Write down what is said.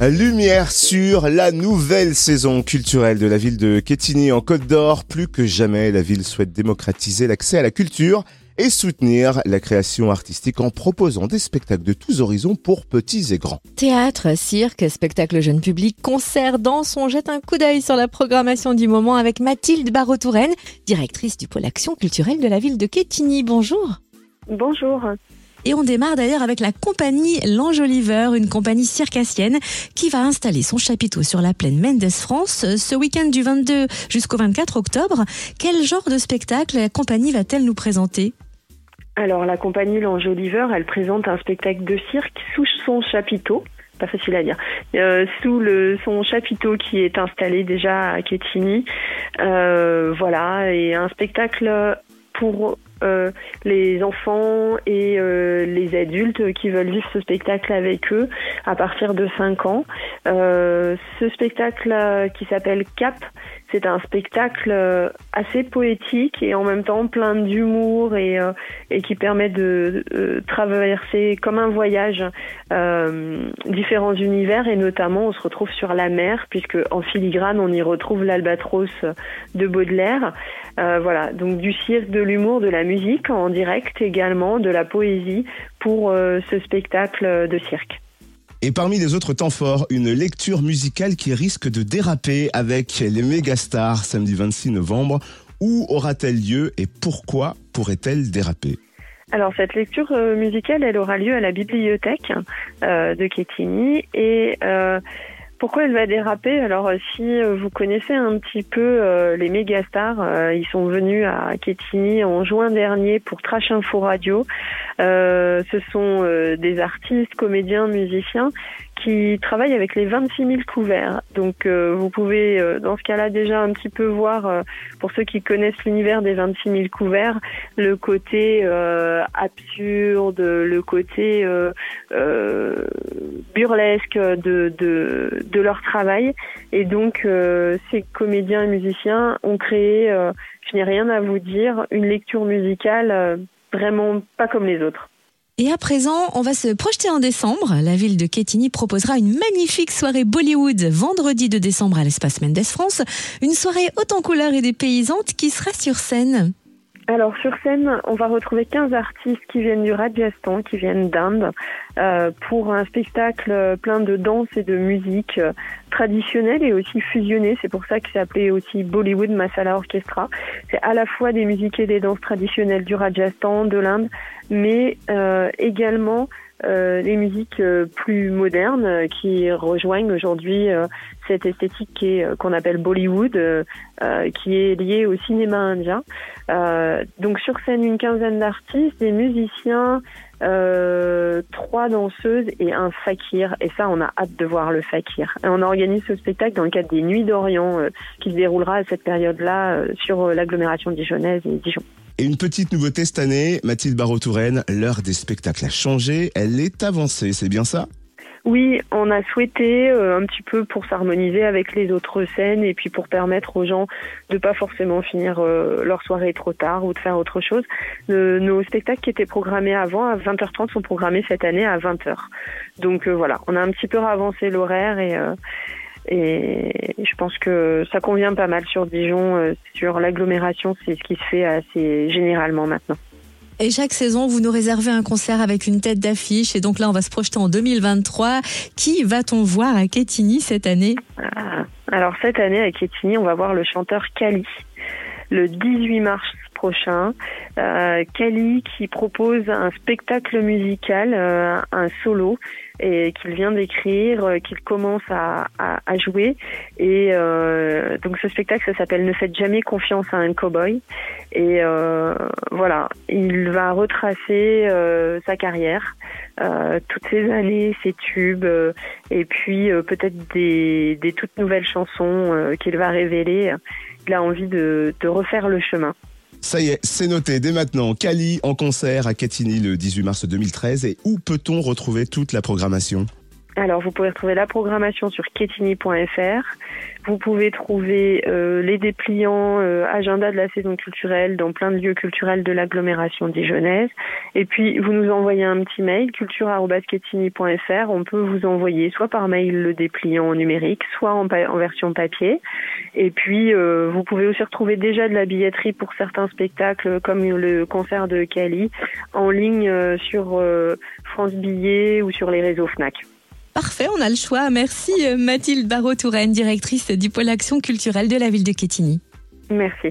Lumière sur la nouvelle saison culturelle de la ville de Quetigny en Côte d'Or. Plus que jamais, la ville souhaite démocratiser l'accès à la culture et soutenir la création artistique en proposant des spectacles de tous horizons pour petits et grands. Théâtre, cirque, spectacle jeune public, concert, danse, on jette un coup d'œil sur la programmation du moment avec Mathilde Barreau-Touraine, directrice du pôle action culturelle de la ville de Quetigny. Bonjour. Bonjour. Et on démarre d'ailleurs avec la compagnie L'Enjoliveur, une compagnie circassienne qui va installer son chapiteau sur la plaine Mendes France ce week-end du 22 jusqu'au 24 octobre. Quel genre de spectacle la compagnie va-t-elle nous présenter? Alors la compagnie L'Enjoliveur, elle présente un spectacle de cirque sous son chapiteau pas facile à dire, euh, sous le, son chapiteau qui est installé déjà à Quetigny. Euh, voilà, et un spectacle pour euh, les enfants et euh, les adultes qui veulent vivre ce spectacle avec eux à partir de 5 ans. Euh, ce spectacle qui s'appelle Cap, c'est un spectacle assez poétique et en même temps plein d'humour et, qui permet de traverser comme un voyage différents univers et notamment on se retrouve sur la mer puisque en filigrane on y retrouve l'albatros de Baudelaire. voilà, donc du cirque, de l'humour, de la musique en direct également, de la poésie pour euh, ce spectacle de cirque. Et parmi les autres temps forts, une lecture musicale qui risque de déraper avec les mégastars samedi 26 novembre. Où aura-t-elle lieu et pourquoi pourrait-elle déraper? Alors cette lecture euh, musicale, elle aura lieu à la bibliothèque euh, de Quetigny et pourquoi elle va déraper? Alors euh, si euh, vous connaissez un petit peu euh, les méga stars, ils sont venus à Quetigny en juin dernier pour Trash Info Radio. ce sont des artistes, comédiens, musiciens qui travaille avec les 26 000 couverts. Donc euh, vous pouvez euh, dans ce cas-là déjà un petit peu voir, euh, pour ceux qui connaissent l'univers des 26 000 couverts, le côté absurde, le côté burlesque de, de, de, leur travail. Et donc ces comédiens et musiciens ont créé, je n'ai rien à vous dire, une lecture musicale vraiment pas comme les autres. Et à présent, on va se projeter en décembre. La ville de Quetigny proposera une magnifique soirée Bollywood vendredi de décembre à l'espace Mendes France. Une soirée haute en couleurs et dépaysantes qui sera sur scène. Alors sur scène, on va retrouver 15 artistes qui viennent du Rajasthan, qui viennent d'Inde, euh, pour un spectacle plein de danse et de musique euh, traditionnelle et aussi fusionnée. C'est pour ça que c'est appelé aussi Bollywood Masala Orchestra. C'est à la fois des musiques et des danses traditionnelles du Rajasthan, de l'Inde, mais euh, également euh, les musiques euh, plus modernes euh, qui rejoignent aujourd'hui cette esthétique qu'on appelle Bollywood, qui est liée au cinéma indien. donc sur scène, une quinzaine d'artistes, des musiciens, trois danseuses et un fakir. Et ça, on a hâte de voir le fakir. On organise ce spectacle dans le cadre des Nuits d'Orient qui se déroulera à cette période-là sur l'agglomération dijonnaise et Dijon. Et une petite nouveauté cette année, Mathilde Barreau-Touraine, l'heure des spectacles a changé, elle est avancée, c'est bien ça? Oui, on a souhaité euh, un petit peu pour s'harmoniser avec les autres scènes et puis pour permettre aux gens de pas forcément finir euh, leur soirée trop tard ou de faire autre chose. nos spectacles qui étaient programmés avant à 20h30 sont programmés cette année à 20h. Donc euh, voilà, on a un petit peu avancé l'horaire et et je pense que ça convient pas mal sur Dijon. Euh, sur l'agglomération, c'est ce qui se fait assez généralement maintenant. Et chaque saison, vous nous réservez un concert avec une tête d'affiche. Et donc là, on va se projeter en 2023. Qui va-t-on voir à Quetigny cette année? Ah, Alors cette année à Quetigny, on va voir le chanteur Kali le 18 mars prochain. Euh, Kali qui propose un spectacle musical, euh, un solo, qu'il vient d'écrire, euh, qu'il commence à, jouer. Et donc ce spectacle, ça s'appelle Ne faites jamais confiance à un cowboy. Et voilà, il va retracer sa carrière, toutes ses années, ses tubes, et puis peut-être des, toutes nouvelles chansons qu'il va révéler. Il a envie de refaire le chemin. Ça y est, c'est noté dès maintenant. Cali en concert à Catigny le 18 mars 2013. Et où peut-on retrouver toute la programmation? Alors, vous pouvez retrouver la programmation sur ketini.fr. Vous pouvez trouver euh, les dépliants euh, agenda de la saison culturelle dans plein de lieux culturels de l'agglomération dijonnaise. Et puis, vous nous envoyez un petit mail, culture.ketini.fr. On peut vous envoyer soit par mail le dépliant numérique, soit en, en version papier. Et puis, euh, vous pouvez aussi retrouver déjà de la billetterie pour certains spectacles, comme le concert de Cali, en ligne sur France Billet ou sur les réseaux FNAC. Parfait, on a le choix. Merci Mathilde Barrault-Touraine, directrice du pôle action culturelle de la ville de Quetigny. Merci.